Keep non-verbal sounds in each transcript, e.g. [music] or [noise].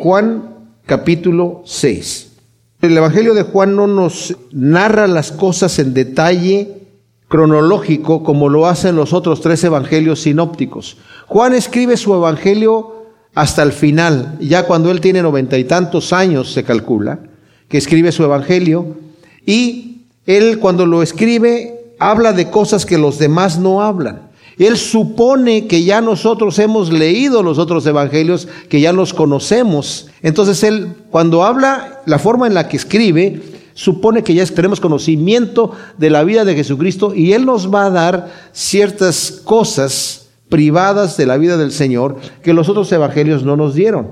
Juan capítulo 6. El Evangelio de Juan no nos narra las cosas en detalle cronológico como lo hacen los otros tres evangelios sinópticos. Juan escribe su evangelio hasta el final, ya cuando él tiene noventa y tantos años se calcula, que escribe su evangelio, y él cuando lo escribe habla de cosas que los demás no hablan. Él supone que ya nosotros hemos leído los otros evangelios, que ya los conocemos. Entonces él, cuando habla, la forma en la que escribe, supone que ya tenemos conocimiento de la vida de Jesucristo y Él nos va a dar ciertas cosas privadas de la vida del Señor que los otros evangelios no nos dieron.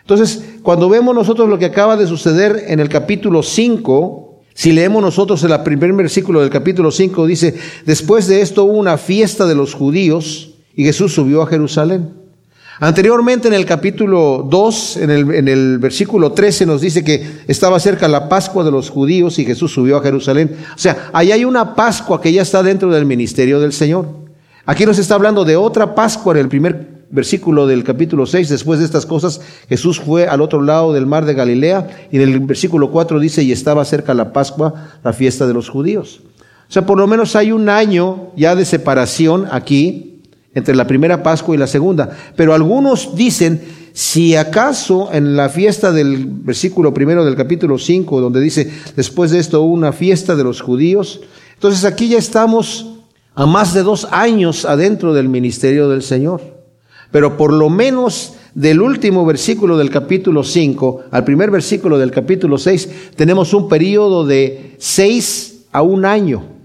Entonces, cuando vemos nosotros lo que acaba de suceder en el capítulo 5, si leemos nosotros el primer versículo del capítulo 5, dice, después de esto hubo una fiesta de los judíos y Jesús subió a Jerusalén. Anteriormente en el capítulo 2, en el, en el versículo 13 nos dice que estaba cerca la Pascua de los judíos y Jesús subió a Jerusalén. O sea, ahí hay una Pascua que ya está dentro del ministerio del Señor. Aquí nos está hablando de otra Pascua en el primer versículo del capítulo 6, después de estas cosas, Jesús fue al otro lado del mar de Galilea y en el versículo 4 dice, y estaba cerca la Pascua, la fiesta de los judíos. O sea, por lo menos hay un año ya de separación aquí entre la primera Pascua y la segunda. Pero algunos dicen, si acaso en la fiesta del versículo primero del capítulo 5, donde dice, después de esto una fiesta de los judíos, entonces aquí ya estamos a más de dos años adentro del ministerio del Señor. Pero por lo menos del último versículo del capítulo 5 al primer versículo del capítulo 6 tenemos un periodo de seis a un año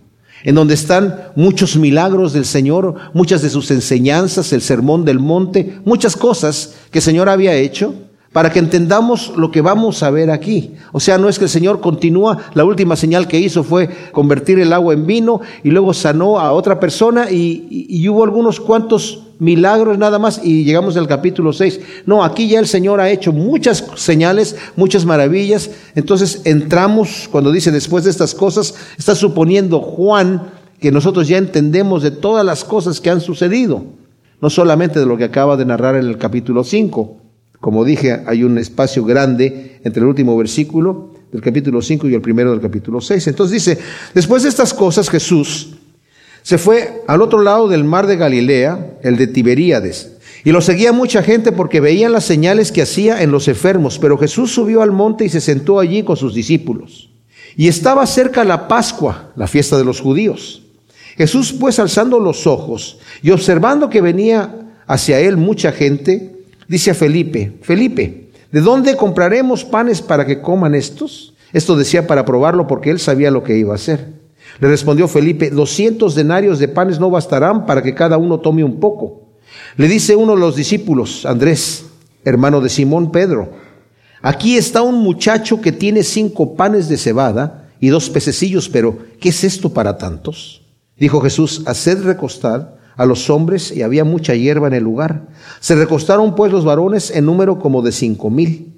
en donde están muchos milagros del Señor, muchas de sus enseñanzas, el sermón del monte, muchas cosas que el Señor había hecho para que entendamos lo que vamos a ver aquí. O sea, no es que el Señor continúa, la última señal que hizo fue convertir el agua en vino y luego sanó a otra persona y, y hubo algunos cuantos milagros nada más y llegamos al capítulo 6. No, aquí ya el Señor ha hecho muchas señales, muchas maravillas. Entonces entramos, cuando dice después de estas cosas, está suponiendo Juan que nosotros ya entendemos de todas las cosas que han sucedido, no solamente de lo que acaba de narrar en el capítulo 5. Como dije, hay un espacio grande entre el último versículo del capítulo 5 y el primero del capítulo 6. Entonces dice, después de estas cosas Jesús se fue al otro lado del mar de Galilea, el de Tiberíades, y lo seguía mucha gente porque veían las señales que hacía en los enfermos, pero Jesús subió al monte y se sentó allí con sus discípulos. Y estaba cerca la Pascua, la fiesta de los judíos. Jesús pues alzando los ojos y observando que venía hacia él mucha gente, dice a Felipe, Felipe, ¿de dónde compraremos panes para que coman estos? Esto decía para probarlo porque él sabía lo que iba a hacer. Le respondió Felipe, doscientos denarios de panes no bastarán para que cada uno tome un poco. Le dice uno de los discípulos, Andrés, hermano de Simón Pedro, aquí está un muchacho que tiene cinco panes de cebada y dos pececillos, pero ¿qué es esto para tantos? Dijo Jesús, haced recostar a los hombres y había mucha hierba en el lugar. Se recostaron pues los varones en número como de cinco mil.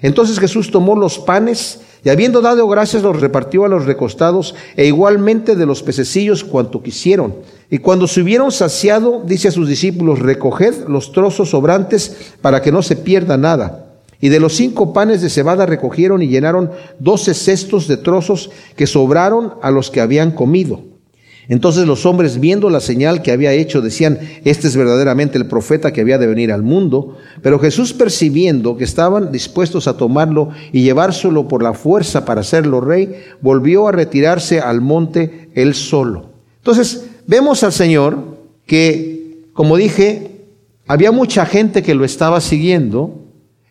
Entonces Jesús tomó los panes y habiendo dado gracias los repartió a los recostados e igualmente de los pececillos cuanto quisieron. Y cuando se hubieron saciado, dice a sus discípulos, recoged los trozos sobrantes para que no se pierda nada. Y de los cinco panes de cebada recogieron y llenaron doce cestos de trozos que sobraron a los que habían comido. Entonces los hombres, viendo la señal que había hecho, decían, este es verdaderamente el profeta que había de venir al mundo. Pero Jesús, percibiendo que estaban dispuestos a tomarlo y llevárselo por la fuerza para hacerlo rey, volvió a retirarse al monte él solo. Entonces vemos al Señor que, como dije, había mucha gente que lo estaba siguiendo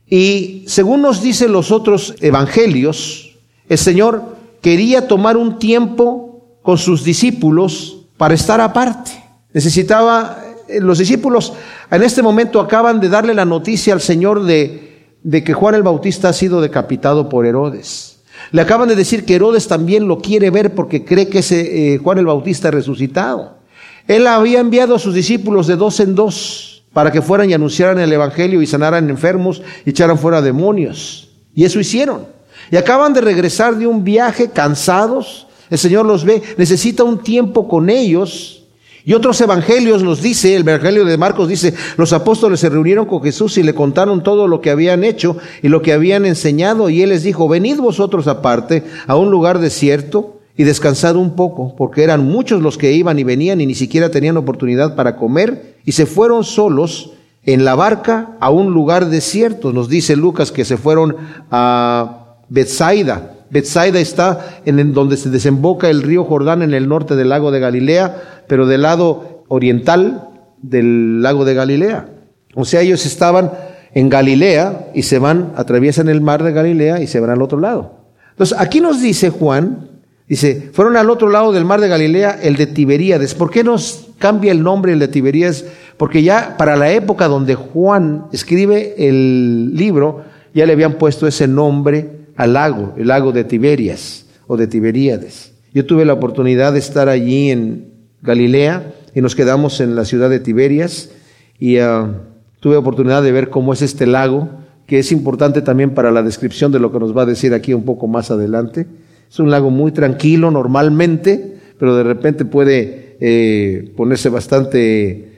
y según nos dicen los otros evangelios, el Señor quería tomar un tiempo con sus discípulos para estar aparte. Necesitaba, eh, los discípulos en este momento acaban de darle la noticia al Señor de, de que Juan el Bautista ha sido decapitado por Herodes. Le acaban de decir que Herodes también lo quiere ver porque cree que ese eh, Juan el Bautista ha resucitado. Él había enviado a sus discípulos de dos en dos para que fueran y anunciaran el Evangelio y sanaran enfermos y echaran fuera demonios. Y eso hicieron. Y acaban de regresar de un viaje cansados, el Señor los ve, necesita un tiempo con ellos Y otros evangelios nos dice, el evangelio de Marcos dice, los apóstoles se reunieron con Jesús y le contaron todo lo que habían hecho y lo que habían enseñado y él les dijo, venid vosotros aparte a un lugar desierto y descansad un poco, porque eran muchos los que iban y venían y ni siquiera tenían oportunidad para comer y se fueron solos en la barca a un lugar desierto. Nos dice Lucas que se fueron a Bethsaida. Bethsaida está en donde se desemboca el río Jordán en el norte del lago de Galilea pero del lado oriental del lago de Galilea. O sea, ellos estaban en Galilea y se van, atraviesan el mar de Galilea y se van al otro lado. Entonces, aquí nos dice Juan, dice, fueron al otro lado del mar de Galilea, el de Tiberíades. ¿Por qué nos cambia el nombre el de Tiberíades? Porque ya para la época donde Juan escribe el libro, ya le habían puesto ese nombre al lago, el lago de Tiberias o de Tiberíades. Yo tuve la oportunidad de estar allí en, Galilea y nos quedamos en la ciudad de Tiberias y ah, tuve oportunidad de ver cómo es este lago, que es importante también para la descripción de lo que nos va a decir aquí un poco más adelante. Es un lago muy tranquilo normalmente, pero de repente puede eh, ponerse bastante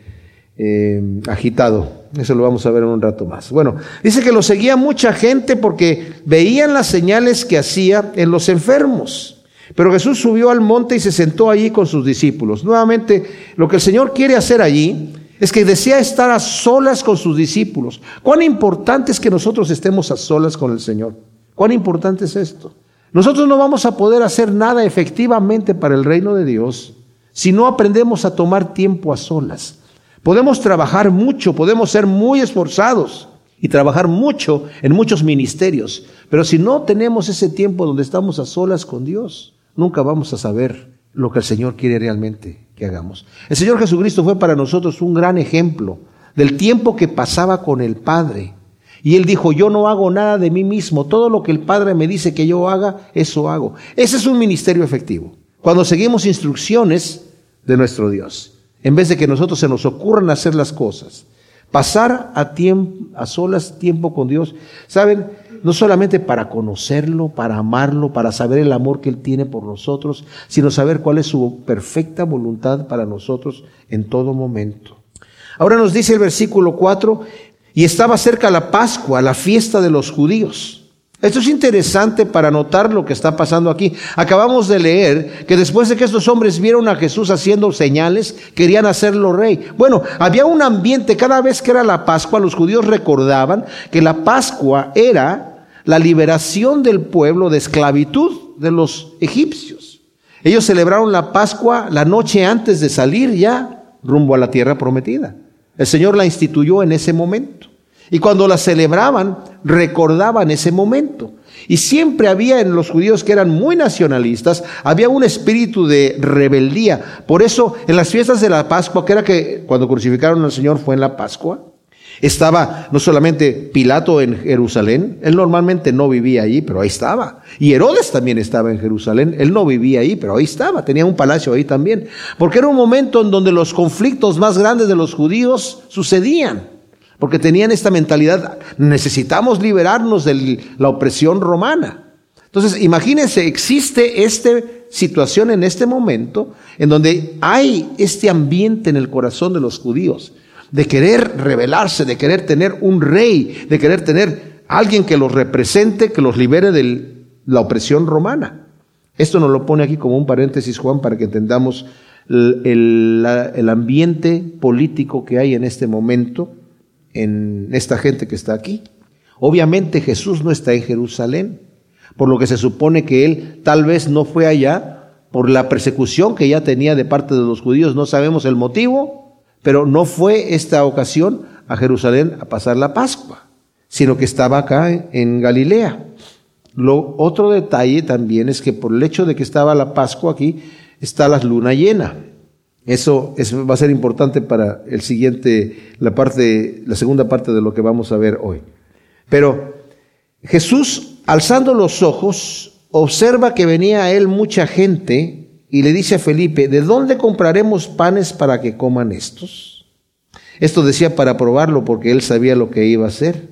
eh, agitado. Eso lo vamos a ver en un rato más. Bueno, dice que lo seguía mucha gente porque veían las señales que hacía en los enfermos. Pero Jesús subió al monte y se sentó allí con sus discípulos. Nuevamente, lo que el Señor quiere hacer allí es que desea estar a solas con sus discípulos. ¿Cuán importante es que nosotros estemos a solas con el Señor? ¿Cuán importante es esto? Nosotros no vamos a poder hacer nada efectivamente para el reino de Dios si no aprendemos a tomar tiempo a solas. Podemos trabajar mucho, podemos ser muy esforzados y trabajar mucho en muchos ministerios, pero si no tenemos ese tiempo donde estamos a solas con Dios, nunca vamos a saber lo que el Señor quiere realmente que hagamos. El Señor Jesucristo fue para nosotros un gran ejemplo del tiempo que pasaba con el Padre. Y Él dijo, yo no hago nada de mí mismo, todo lo que el Padre me dice que yo haga, eso hago. Ese es un ministerio efectivo. Cuando seguimos instrucciones de nuestro Dios, en vez de que nosotros se nos ocurran hacer las cosas, pasar a, tiempo, a solas tiempo con Dios, ¿saben? no solamente para conocerlo, para amarlo, para saber el amor que Él tiene por nosotros, sino saber cuál es su perfecta voluntad para nosotros en todo momento. Ahora nos dice el versículo 4, y estaba cerca la Pascua, la fiesta de los judíos. Esto es interesante para notar lo que está pasando aquí. Acabamos de leer que después de que estos hombres vieron a Jesús haciendo señales, querían hacerlo rey. Bueno, había un ambiente, cada vez que era la Pascua, los judíos recordaban que la Pascua era la liberación del pueblo de esclavitud de los egipcios. Ellos celebraron la Pascua la noche antes de salir ya rumbo a la tierra prometida. El Señor la instituyó en ese momento. Y cuando la celebraban, recordaban ese momento. Y siempre había en los judíos que eran muy nacionalistas, había un espíritu de rebeldía. Por eso en las fiestas de la Pascua, que era que cuando crucificaron al Señor fue en la Pascua, estaba no solamente Pilato en Jerusalén, él normalmente no vivía allí, pero ahí estaba. Y Herodes también estaba en Jerusalén, él no vivía ahí, pero ahí estaba, tenía un palacio ahí también. Porque era un momento en donde los conflictos más grandes de los judíos sucedían. Porque tenían esta mentalidad, necesitamos liberarnos de la opresión romana. Entonces, imagínense, existe esta situación en este momento en donde hay este ambiente en el corazón de los judíos de querer rebelarse, de querer tener un rey, de querer tener alguien que los represente, que los libere de la opresión romana. Esto nos lo pone aquí como un paréntesis, Juan, para que entendamos el, el ambiente político que hay en este momento en esta gente que está aquí. Obviamente Jesús no está en Jerusalén, por lo que se supone que él tal vez no fue allá por la persecución que ya tenía de parte de los judíos. No sabemos el motivo, pero no fue esta ocasión a Jerusalén a pasar la Pascua, sino que estaba acá en Galilea. Lo otro detalle también es que por el hecho de que estaba la Pascua aquí, está la luna llena. Eso, va a ser importante para el siguiente, la parte, la segunda parte de lo que vamos a ver hoy. Pero Jesús, alzando los ojos, observa que venía a él mucha gente y le dice a Felipe, ¿de dónde compraremos panes para que coman estos? Esto decía para probarlo porque él sabía lo que iba a hacer.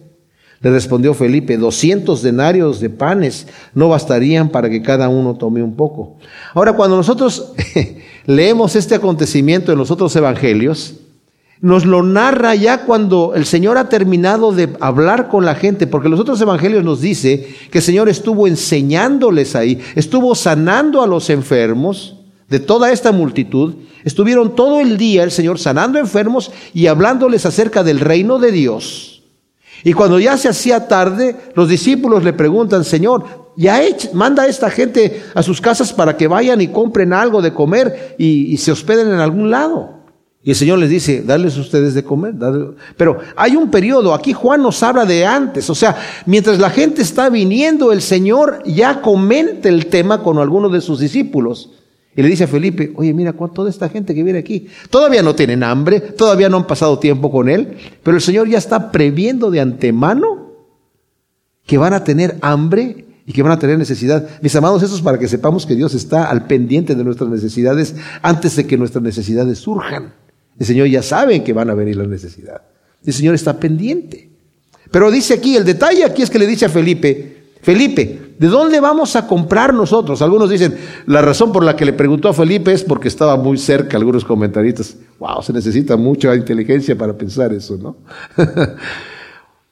Le respondió Felipe, 200 denarios de panes no bastarían para que cada uno tome un poco. Ahora, cuando nosotros [laughs] leemos este acontecimiento en los otros evangelios, nos lo narra ya cuando el Señor ha terminado de hablar con la gente, porque los otros evangelios nos dice que el Señor estuvo enseñándoles ahí, estuvo sanando a los enfermos de toda esta multitud, estuvieron todo el día el Señor sanando enfermos y hablándoles acerca del reino de Dios. Y cuando ya se hacía tarde, los discípulos le preguntan, Señor, ya manda a esta gente a sus casas para que vayan y compren algo de comer y, y se hospeden en algún lado. Y el Señor les dice, darles ustedes de comer. Pero hay un periodo, aquí Juan nos habla de antes, o sea, mientras la gente está viniendo, el Señor ya comenta el tema con algunos de sus discípulos. Y le dice a Felipe, oye, mira, toda esta gente que viene aquí, todavía no tienen hambre, todavía no han pasado tiempo con Él, pero el Señor ya está previendo de antemano que van a tener hambre y que van a tener necesidad. Mis amados, eso es para que sepamos que Dios está al pendiente de nuestras necesidades antes de que nuestras necesidades surjan. El Señor ya sabe que van a venir las necesidades. El Señor está pendiente. Pero dice aquí, el detalle aquí es que le dice a Felipe, Felipe, ¿de dónde vamos a comprar nosotros? Algunos dicen, la razón por la que le preguntó a Felipe es porque estaba muy cerca, algunos comentaristas. Wow, se necesita mucha inteligencia para pensar eso, ¿no? [laughs]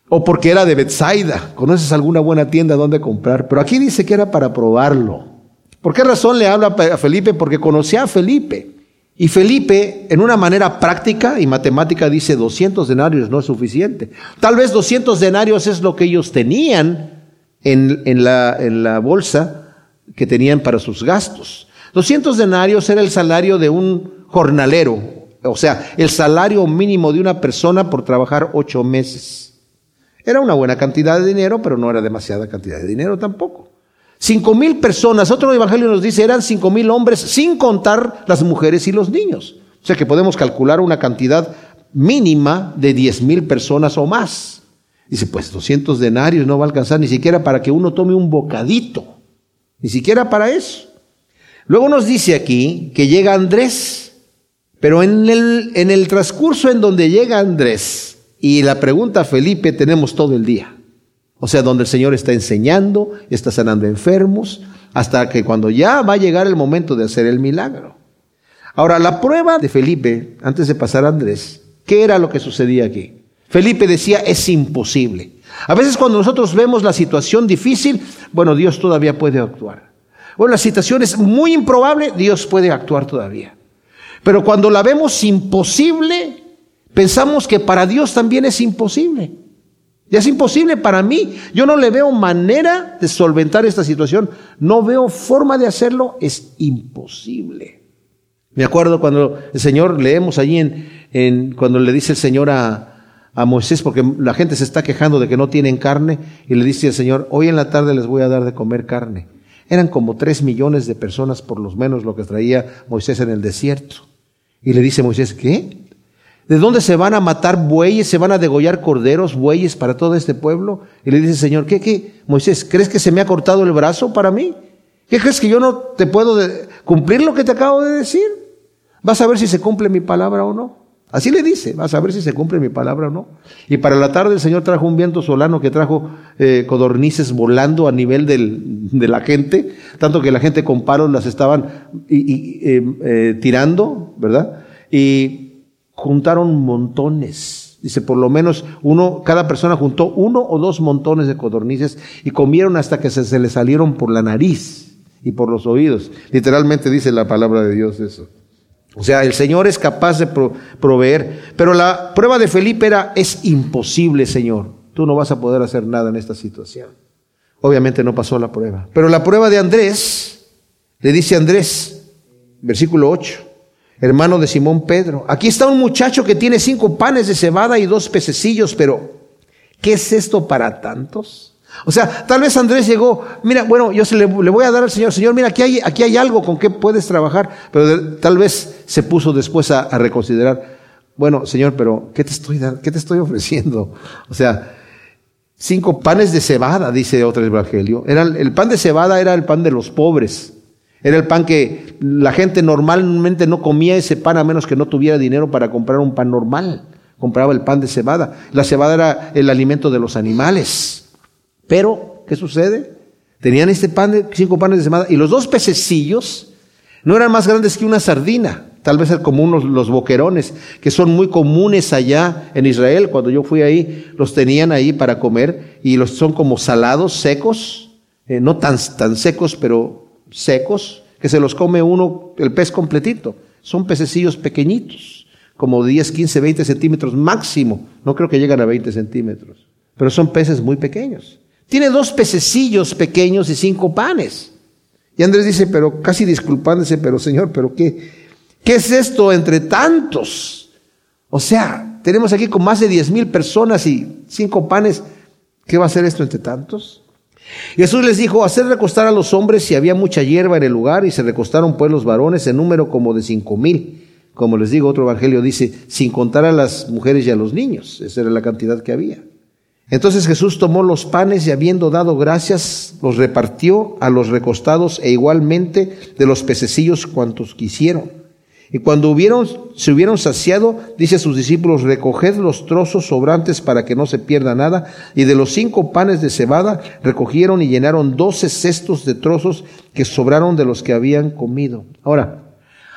o porque era de Bethsaida. ¿Conoces alguna buena tienda donde comprar? Pero aquí dice que era para probarlo. ¿Por qué razón le habla a Felipe? Porque conocía a Felipe. Y Felipe, en una manera práctica y matemática, dice 200 denarios no es suficiente. Tal vez 200 denarios es lo que ellos tenían en, en, la, en la bolsa que tenían para sus gastos. 200 denarios era el salario de un jornalero, o sea, el salario mínimo de una persona por trabajar ocho meses. Era una buena cantidad de dinero, pero no era demasiada cantidad de dinero tampoco. Cinco mil personas, otro evangelio nos dice, eran cinco mil hombres, sin contar las mujeres y los niños. O sea que podemos calcular una cantidad mínima de diez mil personas o más. Dice, pues 200 denarios no va a alcanzar ni siquiera para que uno tome un bocadito, ni siquiera para eso. Luego nos dice aquí que llega Andrés, pero en el, en el transcurso en donde llega Andrés y la pregunta Felipe tenemos todo el día. O sea, donde el Señor está enseñando, está sanando enfermos, hasta que cuando ya va a llegar el momento de hacer el milagro. Ahora, la prueba de Felipe, antes de pasar a Andrés, ¿qué era lo que sucedía aquí? Felipe decía, es imposible. A veces cuando nosotros vemos la situación difícil, bueno, Dios todavía puede actuar. Bueno, la situación es muy improbable, Dios puede actuar todavía. Pero cuando la vemos imposible, pensamos que para Dios también es imposible. Ya es imposible para mí. Yo no le veo manera de solventar esta situación. No veo forma de hacerlo. Es imposible. Me acuerdo cuando el Señor, leemos allí en, en cuando le dice el Señor a, a Moisés, porque la gente se está quejando de que no tienen carne, y le dice el Señor, hoy en la tarde les voy a dar de comer carne. Eran como tres millones de personas por lo menos lo que traía Moisés en el desierto. Y le dice Moisés, ¿qué? ¿De dónde se van a matar bueyes? ¿Se van a degollar corderos, bueyes para todo este pueblo? Y le dice, Señor, ¿qué, qué? Moisés, ¿crees que se me ha cortado el brazo para mí? ¿Qué crees que yo no te puedo cumplir lo que te acabo de decir? Vas a ver si se cumple mi palabra o no. Así le dice, vas a ver si se cumple mi palabra o no. Y para la tarde el Señor trajo un viento solano que trajo eh, codornices volando a nivel del, de la gente, tanto que la gente con palos las estaban eh, eh, tirando, ¿verdad? Y juntaron montones. Dice, por lo menos uno, cada persona juntó uno o dos montones de codornices y comieron hasta que se, se les salieron por la nariz y por los oídos. Literalmente dice la palabra de Dios eso. O sea, el Señor es capaz de proveer, pero la prueba de Felipe era, es imposible, Señor. Tú no vas a poder hacer nada en esta situación. Obviamente no pasó la prueba. Pero la prueba de Andrés, le dice Andrés, versículo 8, hermano de Simón Pedro. Aquí está un muchacho que tiene cinco panes de cebada y dos pececillos, pero ¿qué es esto para tantos? O sea, tal vez Andrés llegó, mira, bueno, yo se le, voy a dar al Señor, Señor, mira, aquí hay, aquí hay algo con que puedes trabajar, pero tal vez se puso después a, reconsiderar, bueno, Señor, pero ¿qué te estoy? ¿Qué te estoy ofreciendo? O sea, cinco panes de cebada, dice otro evangelio. Era, el pan de cebada era el pan de los pobres. Era el pan que la gente normalmente no comía ese pan a menos que no tuviera dinero para comprar un pan normal. compraba el pan de cebada. La cebada era el alimento de los animales. Pero, ¿qué sucede? Tenían este pan de cinco panes de cebada y los dos pececillos no eran más grandes que una sardina, tal vez como unos los boquerones, que son muy comunes allá en Israel. Cuando yo fui ahí, los tenían ahí para comer y los son como salados, secos, eh, no tan, tan secos, pero secos, que se los come uno el pez completito. Son pececillos pequeñitos, como 10, 15, 20 centímetros máximo. No creo que lleguen a 20 centímetros, pero son peces muy pequeños. Tiene dos pececillos pequeños y cinco panes. Y Andrés dice, pero casi disculpándose, pero Señor, pero qué, ¿qué es esto entre tantos? O sea, tenemos aquí con más de diez mil personas y cinco panes. ¿Qué va a ser esto entre tantos? Jesús les dijo, hacer recostar a los hombres si había mucha hierba en el lugar, y se recostaron pues los varones en número como de cinco mil. Como les digo, otro evangelio dice, sin contar a las mujeres y a los niños. Esa era la cantidad que había. Entonces Jesús tomó los panes y habiendo dado gracias, los repartió a los recostados e igualmente de los pececillos cuantos quisieron. Y cuando hubieron, se hubieron saciado, dice a sus discípulos, recoged los trozos sobrantes para que no se pierda nada. Y de los cinco panes de cebada recogieron y llenaron doce cestos de trozos que sobraron de los que habían comido. Ahora,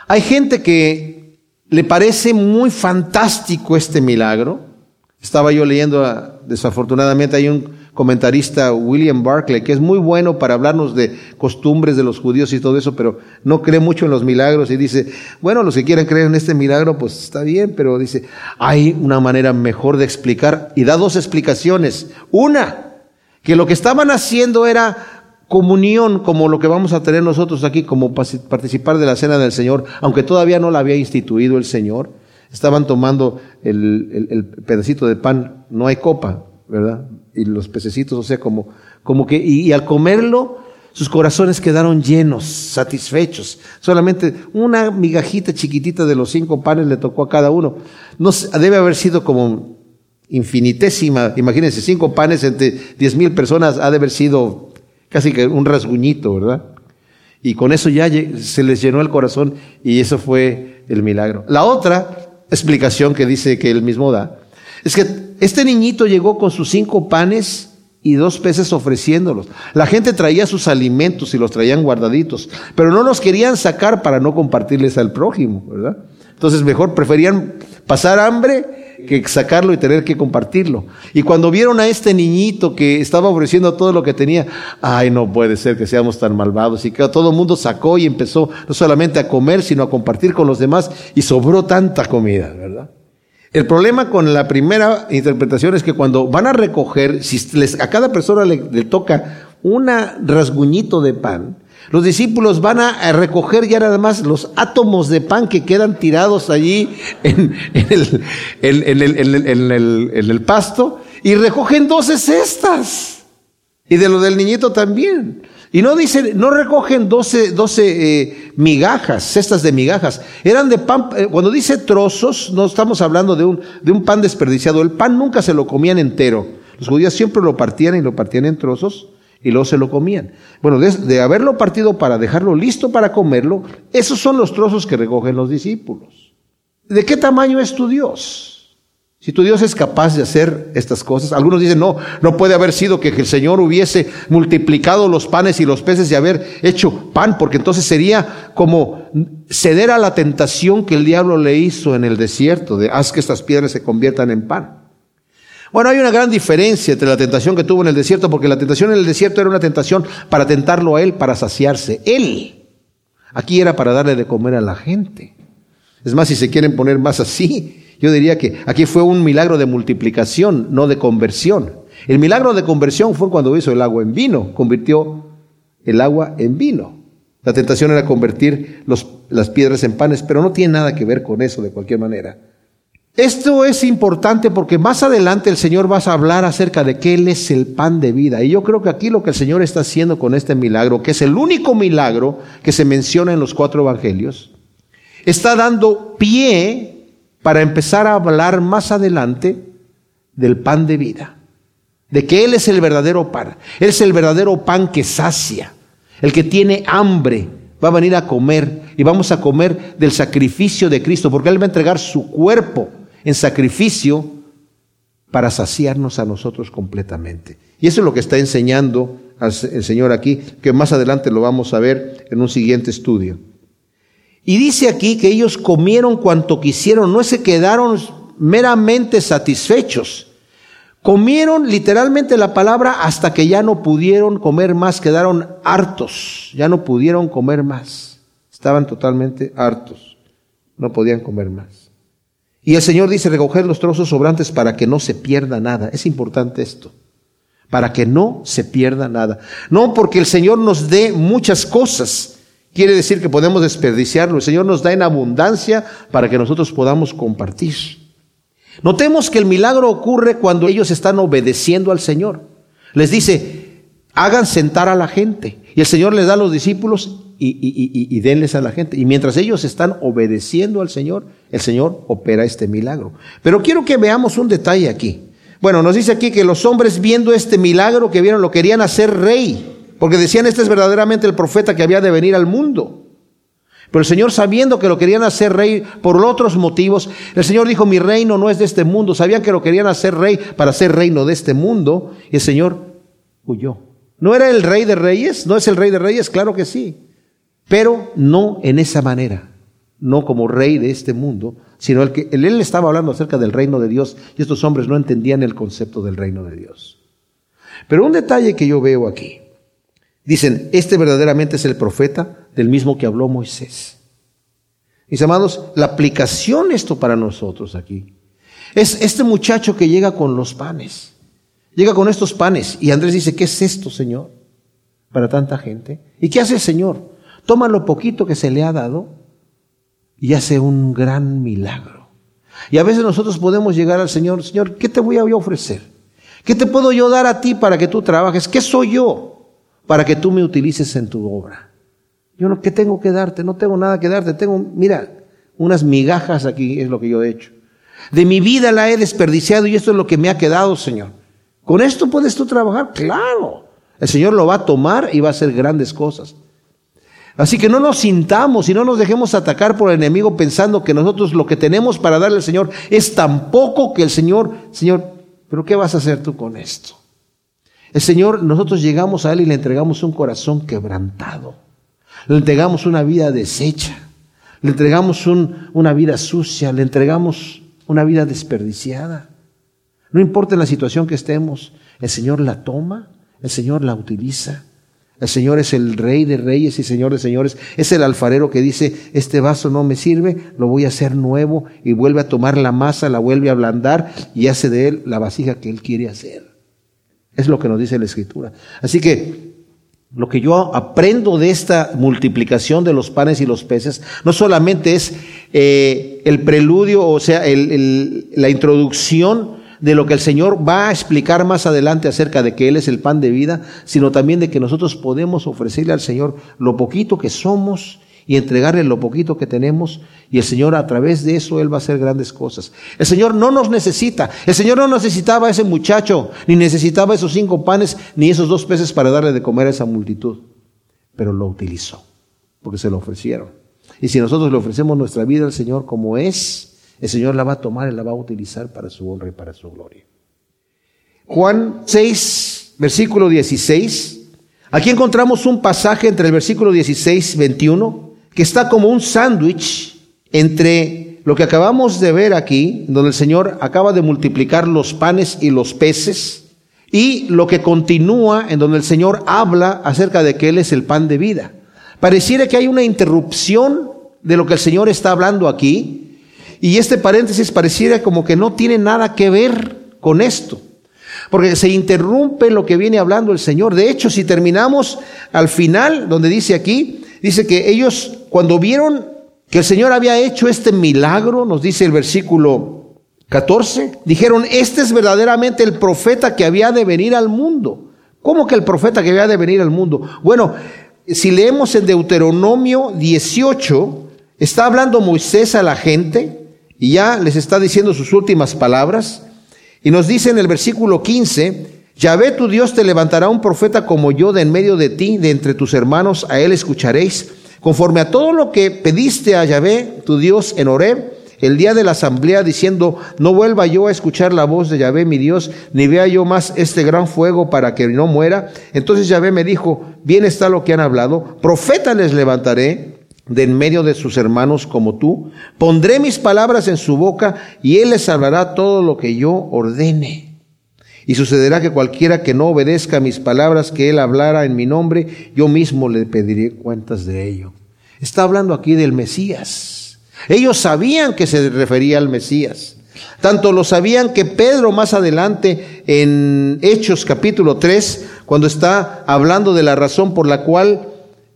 hay gente que le parece muy fantástico este milagro. Estaba yo leyendo desafortunadamente hay un comentarista, William Barclay, que es muy bueno para hablarnos de costumbres de los judíos y todo eso, pero no cree mucho en los milagros y dice, bueno, los que quieran creer en este milagro, pues está bien, pero dice, hay una manera mejor de explicar y da dos explicaciones. Una, que lo que estaban haciendo era comunión como lo que vamos a tener nosotros aquí, como participar de la cena del Señor, aunque todavía no la había instituido el Señor. Estaban tomando el, pedacito de pan, no hay copa, ¿verdad? Y los pececitos, o sea, como, como que, y, al comerlo, sus corazones quedaron llenos, satisfechos. Solamente una migajita chiquitita de los cinco panes le tocó a cada uno. No, debe haber sido como infinitésima. Imagínense, cinco panes entre diez mil personas ha de haber sido casi que un rasguñito, ¿verdad? Y con eso ya se les llenó el corazón y eso fue el milagro. La otra explicación que dice que él mismo da, es que este niñito llegó con sus cinco panes y dos peces ofreciéndolos. La gente traía sus alimentos y los traían guardaditos, pero no los querían sacar para no compartirles al prójimo, ¿verdad? Entonces mejor preferían pasar hambre que sacarlo y tener que compartirlo. Y cuando vieron a este niñito que estaba ofreciendo todo lo que tenía, ay, no puede ser que seamos tan malvados. Y que todo el mundo sacó y empezó no solamente a comer, sino a compartir con los demás y sobró tanta comida, ¿verdad? El problema con la primera interpretación es que cuando van a recoger, si a cada persona le, toca un rasguñito de pan, los discípulos van a recoger ya nada más los átomos de pan que quedan tirados allí en, el, pasto y recogen doce cestas. Y de lo del niñito también. Y no dicen, no recogen doce, doce eh, migajas, cestas de migajas. Eran de pan, eh, cuando dice trozos, no estamos hablando de un, de un pan desperdiciado. El pan nunca se lo comían entero. Los judíos siempre lo partían y lo partían en trozos y luego se lo comían. Bueno, de, haberlo partido para dejarlo listo para comerlo, esos son los trozos que recogen los discípulos. ¿De qué tamaño es tu Dios? Si tu Dios es capaz de hacer estas cosas, algunos dicen, no, no puede haber sido que el Señor hubiese multiplicado los panes y los peces y haber hecho pan, porque entonces sería como ceder a la tentación que el diablo le hizo en el desierto, de haz que estas piedras se conviertan en pan. Bueno, hay una gran diferencia entre la tentación que tuvo en el desierto, porque la tentación en el desierto era una tentación para tentarlo a él, para saciarse. Él. Aquí era para darle de comer a la gente. Es más, si se quieren poner más así, yo diría que aquí fue un milagro de multiplicación, no de conversión. El milagro de conversión fue cuando hizo el agua en vino, convirtió el agua en vino. La tentación era convertir las piedras en panes, pero no tiene nada que ver con eso de cualquier manera. Esto es importante porque más adelante el Señor va a hablar acerca de que Él es el pan de vida. Y yo creo que aquí lo que el Señor está haciendo con este milagro, que es el único milagro que se menciona en los cuatro evangelios, está dando pie para empezar a hablar más adelante del pan de vida. De que Él es el verdadero pan. Él es el verdadero pan que sacia. El que tiene hambre va a venir a comer y vamos a comer del sacrificio de Cristo porque Él va a entregar su cuerpo en sacrificio para saciarnos a nosotros completamente. Y eso es lo que está enseñando el Señor aquí, que más adelante lo vamos a ver en un siguiente estudio. Y dice aquí que ellos comieron cuanto quisieron, no se quedaron meramente satisfechos. Comieron literalmente la palabra hasta que ya no pudieron comer más, quedaron hartos, ya no pudieron comer más. Estaban totalmente hartos, no podían comer más. Y el Señor dice recoger los trozos sobrantes para que no se pierda nada. Es importante esto, para que no se pierda nada. No porque el Señor nos dé muchas cosas, quiere decir que podemos desperdiciarlo. El Señor nos da en abundancia para que nosotros podamos compartir. Notemos que el milagro ocurre cuando ellos están obedeciendo al Señor. Les dice, hagan sentar a la gente. Y el Señor les da a los discípulos y, y, denles a la gente. Y mientras ellos están obedeciendo al Señor, el Señor opera este milagro. Pero quiero que veamos un detalle aquí. Bueno, nos dice aquí que los hombres viendo este milagro que vieron lo querían hacer rey. Porque decían, este es verdaderamente el profeta que había de venir al mundo. Pero el Señor, sabiendo que lo querían hacer rey por otros motivos, el Señor dijo, mi reino no es de este mundo. Sabían que lo querían hacer rey para ser reino de este mundo. Y el Señor huyó. ¿No era el rey de reyes? ¿No es el rey de reyes? Claro que sí. Pero no en esa manera. No como rey de este mundo, sino el que él estaba hablando acerca del reino de Dios y estos hombres no entendían el concepto del reino de Dios. Pero un detalle que yo veo aquí Dicen, este verdaderamente es el profeta del mismo que habló Moisés. Mis amados, la aplicación esto para nosotros aquí es este muchacho que llega con los panes. Llega con estos panes y Andrés dice, ¿qué es esto, Señor? Para tanta gente. ¿Y qué hace el Señor? Toma lo poquito que se le ha dado y hace un gran milagro. Y a veces nosotros podemos llegar al Señor, Señor, ¿qué te voy a ofrecer? ¿Qué te puedo yo dar a ti para que tú trabajes? ¿Qué soy yo? Para que tú me utilices en tu obra. Yo no, ¿qué tengo que darte? No tengo nada que darte. Tengo, mira, unas migajas aquí es lo que yo he hecho. De mi vida la he desperdiciado y esto es lo que me ha quedado, Señor. ¿Con esto puedes tú trabajar? Claro. El Señor lo va a tomar y va a hacer grandes cosas. Así que no nos sintamos y no nos dejemos atacar por el enemigo pensando que nosotros lo que tenemos para darle al Señor es tan poco que el Señor, Señor, pero ¿qué vas a hacer tú con esto? El Señor, nosotros llegamos a Él y le entregamos un corazón quebrantado. Le entregamos una vida deshecha. Le entregamos una vida sucia. Le entregamos una vida desperdiciada. No importa en la situación que estemos, el Señor la toma, el Señor la utiliza. El Señor es el Rey de reyes y Señor de señores. Es el alfarero que dice, este vaso no me sirve, lo voy a hacer nuevo y vuelve a tomar la masa, la vuelve a ablandar y hace de él la vasija que él quiere hacer. Es lo que nos dice la Escritura. Así que lo que yo aprendo de esta multiplicación de los panes y los peces no solamente es eh, el preludio, o sea, la introducción de lo que el Señor va a explicar más adelante acerca de que Él es el pan de vida, sino también de que nosotros podemos ofrecerle al Señor lo poquito que somos y entregarle lo poquito que tenemos y el Señor a través de eso Él va a hacer grandes cosas. El Señor no nos necesita. El Señor no necesitaba a ese muchacho, ni necesitaba esos cinco panes, ni esos dos peces para darle de comer a esa multitud. Pero lo utilizó, porque se lo ofrecieron. Y si nosotros le ofrecemos nuestra vida al Señor como es, el Señor la va a tomar y la va a utilizar para su honra y para su gloria. Juan 6, versículo 16. Aquí encontramos un pasaje entre el versículo 16, 21 que está como un sándwich entre lo que acabamos de ver aquí, donde el Señor acaba de multiplicar los panes y los peces, y lo que continúa en donde el Señor habla acerca de que Él es el pan de vida. Pareciera que hay una interrupción de lo que el Señor está hablando aquí, y este paréntesis pareciera como que no tiene nada que ver con esto, porque se interrumpe lo que viene hablando el Señor. De hecho, si terminamos al final, donde dice aquí, dice que ellos cuando vieron que el Señor había hecho este milagro, nos dice el versículo 14, dijeron, este es verdaderamente el profeta que había de venir al mundo. ¿Cómo que el profeta que había de venir al mundo? Bueno, si leemos en Deuteronomio 18, está hablando Moisés a la gente y ya les está diciendo sus últimas palabras. Y nos dice en el versículo 15, Yahvé tu Dios te levantará un profeta como yo de en medio de ti, de entre tus hermanos, a él escucharéis. Conforme a todo lo que pediste a Yahvé, tu Dios, en Horeb, el día de la asamblea diciendo, no vuelva yo a escuchar la voz de Yahvé mi Dios, ni vea yo más este gran fuego para que no muera. Entonces Yahvé me dijo, bien está lo que han hablado, profeta les levantaré de en medio de sus hermanos como tú, pondré mis palabras en su boca y él les hablará todo lo que yo ordene. Y sucederá que cualquiera que no obedezca mis palabras que él hablara en mi nombre, yo mismo le pediré cuentas de ello. Está hablando aquí del Mesías. Ellos sabían que se refería al Mesías. Tanto lo sabían que Pedro más adelante en Hechos capítulo 3, cuando está hablando de la razón por la cual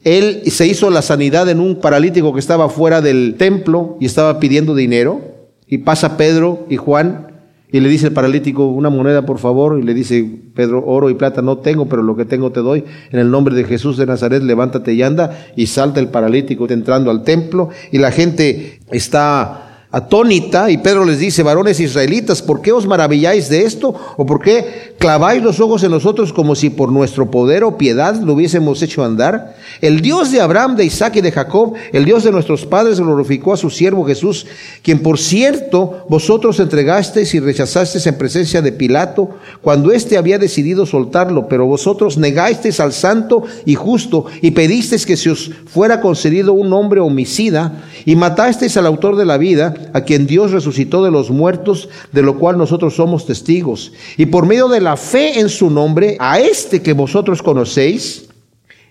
él se hizo la sanidad en un paralítico que estaba fuera del templo y estaba pidiendo dinero, y pasa Pedro y Juan y le dice el paralítico, una moneda por favor, y le dice Pedro, oro y plata no tengo, pero lo que tengo te doy. En el nombre de Jesús de Nazaret, levántate y anda, y salta el paralítico entrando al templo, y la gente está atónita y Pedro les dice, varones israelitas, ¿por qué os maravilláis de esto? ¿O por qué claváis los ojos en nosotros como si por nuestro poder o piedad lo hubiésemos hecho andar? El Dios de Abraham, de Isaac y de Jacob, el Dios de nuestros padres glorificó a su siervo Jesús, quien por cierto vosotros entregasteis y rechazasteis en presencia de Pilato cuando éste había decidido soltarlo, pero vosotros negasteis al santo y justo y pedisteis que se os fuera concedido un hombre homicida y matasteis al autor de la vida a quien Dios resucitó de los muertos, de lo cual nosotros somos testigos. Y por medio de la fe en su nombre, a este que vosotros conocéis,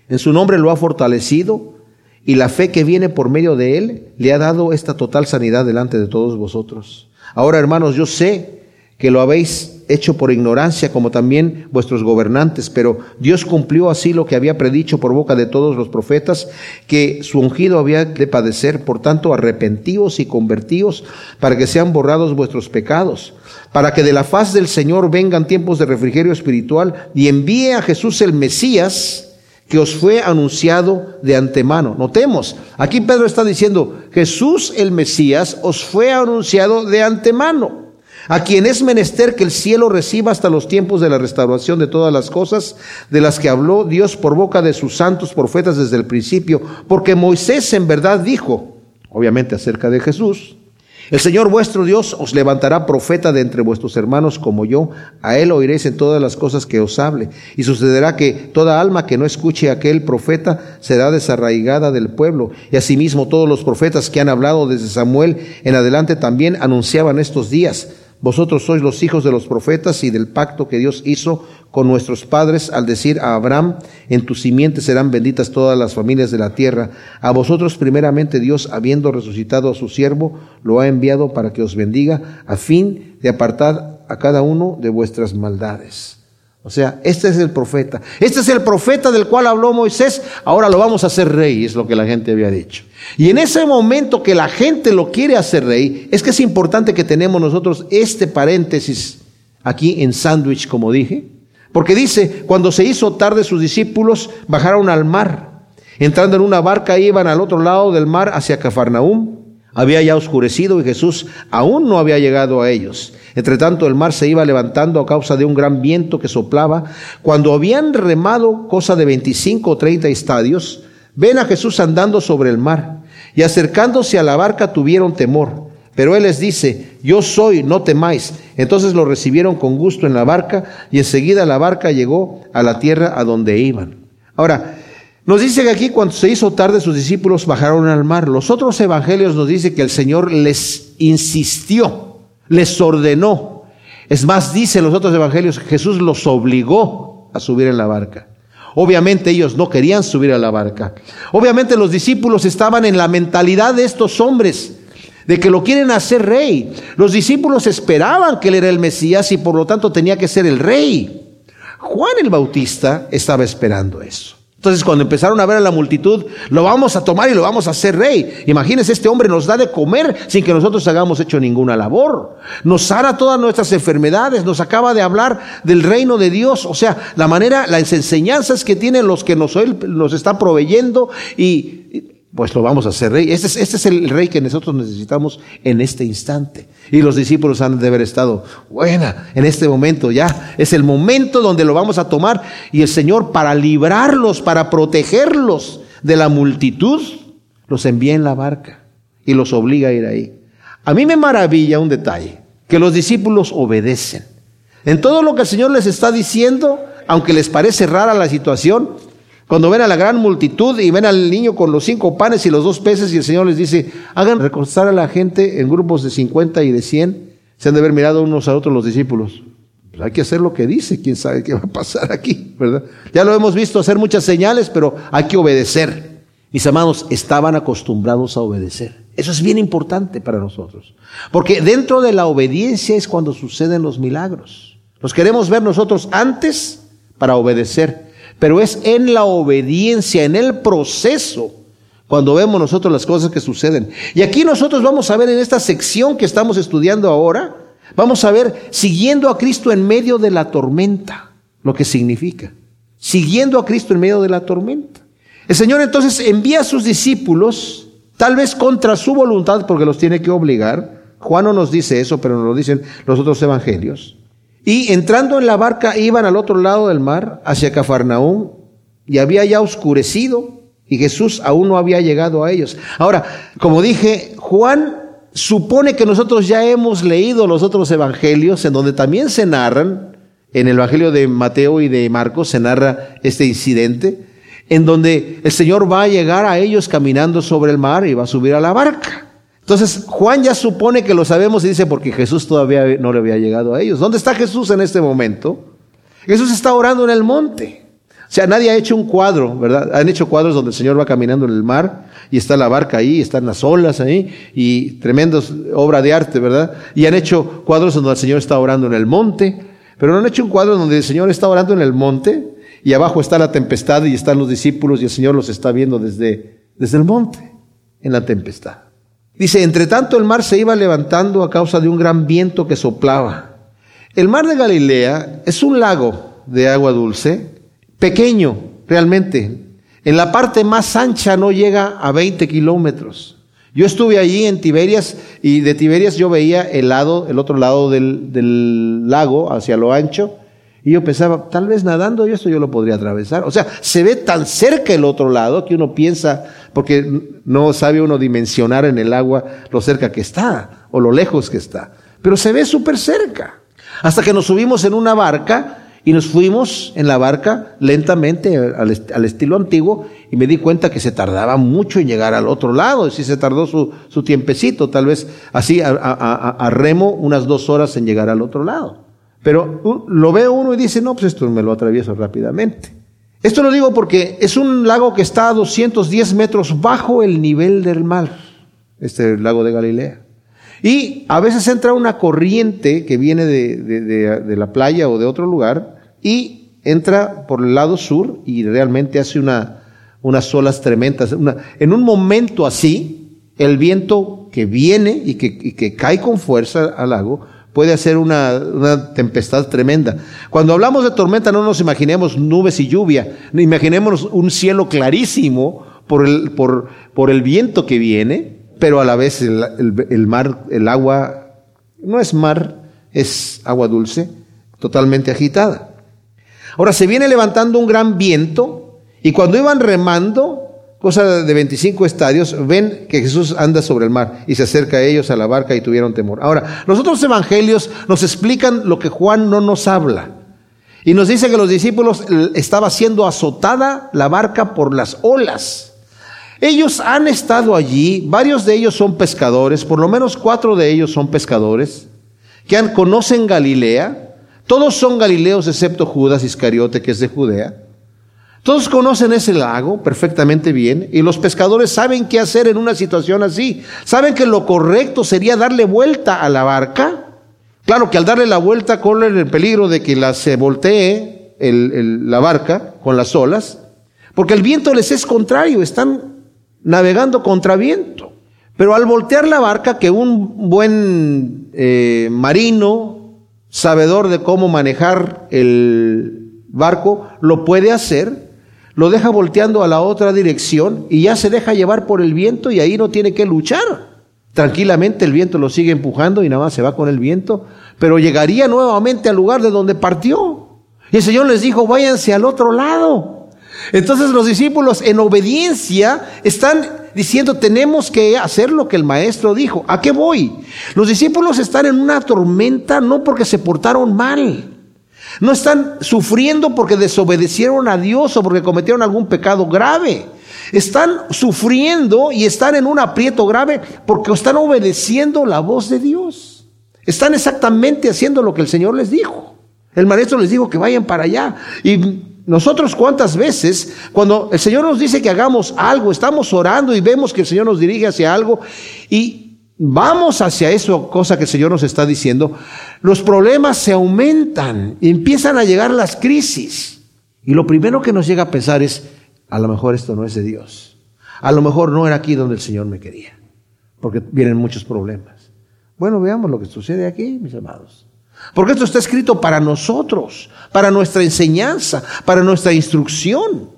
en su nombre lo ha fortalecido, y la fe que viene por medio de él le ha dado esta total sanidad delante de todos vosotros. Ahora, hermanos, yo sé que lo habéis hecho por ignorancia, como también vuestros gobernantes, pero Dios cumplió así lo que había predicho por boca de todos los profetas, que su ungido había de padecer, por tanto, arrepentíos y convertíos, para que sean borrados vuestros pecados, para que de la faz del Señor vengan tiempos de refrigerio espiritual y envíe a Jesús el Mesías, que os fue anunciado de antemano. Notemos, aquí Pedro está diciendo, Jesús el Mesías os fue anunciado de antemano a quien es menester que el cielo reciba hasta los tiempos de la restauración de todas las cosas de las que habló Dios por boca de sus santos profetas desde el principio, porque Moisés en verdad dijo, obviamente acerca de Jesús, el Señor vuestro Dios os levantará profeta de entre vuestros hermanos como yo, a él oiréis en todas las cosas que os hable, y sucederá que toda alma que no escuche a aquel profeta será desarraigada del pueblo, y asimismo todos los profetas que han hablado desde Samuel en adelante también anunciaban estos días. Vosotros sois los hijos de los profetas y del pacto que Dios hizo con nuestros padres al decir a Abraham, en tu simiente serán benditas todas las familias de la tierra. A vosotros primeramente Dios, habiendo resucitado a su siervo, lo ha enviado para que os bendiga, a fin de apartar a cada uno de vuestras maldades. O sea, este es el profeta. Este es el profeta del cual habló Moisés. Ahora lo vamos a hacer rey, es lo que la gente había dicho. Y en ese momento que la gente lo quiere hacer rey, es que es importante que tenemos nosotros este paréntesis aquí en sándwich, como dije. Porque dice, cuando se hizo tarde sus discípulos bajaron al mar. Entrando en una barca iban al otro lado del mar hacia Cafarnaúm. Había ya oscurecido y Jesús aún no había llegado a ellos. Entre tanto, el mar se iba levantando a causa de un gran viento que soplaba. Cuando habían remado cosa de 25 o 30 estadios, ven a Jesús andando sobre el mar. Y acercándose a la barca tuvieron temor. Pero él les dice, yo soy, no temáis. Entonces lo recibieron con gusto en la barca y enseguida la barca llegó a la tierra a donde iban. Ahora, nos dice que aquí cuando se hizo tarde sus discípulos bajaron al mar. Los otros evangelios nos dice que el Señor les insistió, les ordenó. Es más, dice en los otros evangelios, Jesús los obligó a subir en la barca. Obviamente ellos no querían subir a la barca. Obviamente los discípulos estaban en la mentalidad de estos hombres, de que lo quieren hacer rey. Los discípulos esperaban que él era el Mesías y por lo tanto tenía que ser el rey. Juan el Bautista estaba esperando eso. Entonces cuando empezaron a ver a la multitud, lo vamos a tomar y lo vamos a hacer rey. Imagínense, este hombre nos da de comer sin que nosotros hagamos hecho ninguna labor. Nos sana todas nuestras enfermedades, nos acaba de hablar del reino de Dios. O sea, la manera, las enseñanzas que tienen los que nos, nos está proveyendo y pues lo vamos a hacer rey. Este es, este es el rey que nosotros necesitamos en este instante. Y los discípulos han de haber estado, buena, en este momento ya es el momento donde lo vamos a tomar. Y el Señor para librarlos, para protegerlos de la multitud, los envía en la barca y los obliga a ir ahí. A mí me maravilla un detalle, que los discípulos obedecen. En todo lo que el Señor les está diciendo, aunque les parece rara la situación, cuando ven a la gran multitud y ven al niño con los cinco panes y los dos peces y el Señor les dice, hagan recostar a la gente en grupos de 50 y de 100, se han de haber mirado unos a otros los discípulos. Pues hay que hacer lo que dice, quién sabe qué va a pasar aquí, ¿verdad? Ya lo hemos visto hacer muchas señales, pero hay que obedecer. Mis amados, estaban acostumbrados a obedecer. Eso es bien importante para nosotros. Porque dentro de la obediencia es cuando suceden los milagros. Los queremos ver nosotros antes para obedecer pero es en la obediencia, en el proceso, cuando vemos nosotros las cosas que suceden. Y aquí nosotros vamos a ver en esta sección que estamos estudiando ahora, vamos a ver siguiendo a Cristo en medio de la tormenta, lo que significa. Siguiendo a Cristo en medio de la tormenta. El Señor entonces envía a sus discípulos, tal vez contra su voluntad, porque los tiene que obligar. Juan no nos dice eso, pero nos lo dicen los otros evangelios. Y entrando en la barca iban al otro lado del mar, hacia Cafarnaúm, y había ya oscurecido, y Jesús aún no había llegado a ellos. Ahora, como dije, Juan supone que nosotros ya hemos leído los otros evangelios, en donde también se narran, en el evangelio de Mateo y de Marcos se narra este incidente, en donde el Señor va a llegar a ellos caminando sobre el mar y va a subir a la barca. Entonces, Juan ya supone que lo sabemos y dice, porque Jesús todavía no le había llegado a ellos. ¿Dónde está Jesús en este momento? Jesús está orando en el monte. O sea, nadie ha hecho un cuadro, ¿verdad? Han hecho cuadros donde el Señor va caminando en el mar y está la barca ahí, están las olas ahí y tremendos obra de arte, ¿verdad? Y han hecho cuadros donde el Señor está orando en el monte, pero no han hecho un cuadro donde el Señor está orando en el monte y abajo está la tempestad y están los discípulos y el Señor los está viendo desde, desde el monte en la tempestad. Dice, entre tanto el mar se iba levantando a causa de un gran viento que soplaba. El mar de Galilea es un lago de agua dulce, pequeño realmente. En la parte más ancha no llega a 20 kilómetros. Yo estuve allí en Tiberias y de Tiberias yo veía el lado, el otro lado del, del lago hacia lo ancho y yo pensaba, tal vez nadando yo esto yo lo podría atravesar. O sea, se ve tan cerca el otro lado que uno piensa, porque no sabe uno dimensionar en el agua lo cerca que está o lo lejos que está. Pero se ve súper cerca. Hasta que nos subimos en una barca y nos fuimos en la barca lentamente al, estilo antiguo y me di cuenta que se tardaba mucho en llegar al otro lado. Y sí se tardó su, tiempecito, tal vez así a remo unas dos horas en llegar al otro lado. Pero lo ve uno y dice, no, pues esto me lo atravieso rápidamente. Esto lo digo porque es un lago que está a 210 metros bajo el nivel del mar, este lago de Galilea. Y a veces entra una corriente que viene de, la playa o de otro lugar y entra por el lado sur y realmente hace una, unas olas tremendas. en un momento así, el viento que viene y que, y que cae con fuerza al lago puede hacer una, tempestad tremenda. Cuando hablamos de tormenta no nos imaginemos nubes y lluvia, imaginemos un cielo clarísimo por el, por, por el viento que viene, pero a la vez el, mar, el agua, no es mar, es agua dulce, totalmente agitada. Ahora se viene levantando un gran viento y cuando iban remando, cosa de 25 estadios, ven que Jesús anda sobre el mar y se acerca a ellos a la barca y tuvieron temor. Ahora, los otros evangelios nos explican lo que Juan no nos habla. Y nos dice que los discípulos estaba siendo azotada la barca por las olas. Ellos han estado allí, varios de ellos son pescadores, por lo menos cuatro de ellos son pescadores, que conocen Galilea. Todos son galileos excepto Judas Iscariote, que es de Judea. Todos conocen ese lago perfectamente bien y los pescadores saben qué hacer en una situación así. Saben que lo correcto sería darle vuelta a la barca. Claro que al darle la vuelta corren el peligro de que la, se voltee la barca con las olas, porque el viento les es contrario, están navegando contra viento. Pero al voltear la barca, que un buen eh, marino, sabedor de cómo manejar el barco, lo puede hacer, lo deja volteando a la otra dirección y ya se deja llevar por el viento y ahí no tiene que luchar. Tranquilamente el viento lo sigue empujando y nada más se va con el viento, pero llegaría nuevamente al lugar de donde partió. Y el Señor les dijo, váyanse al otro lado. Entonces los discípulos en obediencia están diciendo, tenemos que hacer lo que el maestro dijo. ¿A qué voy? Los discípulos están en una tormenta no porque se portaron mal. No están sufriendo porque desobedecieron a Dios o porque cometieron algún pecado grave. Están sufriendo y están en un aprieto grave porque están obedeciendo la voz de Dios. Están exactamente haciendo lo que el Señor les dijo. El maestro les dijo que vayan para allá. Y nosotros cuántas veces, cuando el Señor nos dice que hagamos algo, estamos orando y vemos que el Señor nos dirige hacia algo y vamos hacia eso, cosa que el Señor nos está diciendo, los problemas se aumentan empiezan a llegar las crisis. Y lo primero que nos llega a pensar es, a lo mejor esto no es de Dios. A lo mejor no era aquí donde el Señor me quería, porque vienen muchos problemas. Bueno, veamos lo que sucede aquí, mis amados. Porque esto está escrito para nosotros, para nuestra enseñanza, para nuestra instrucción.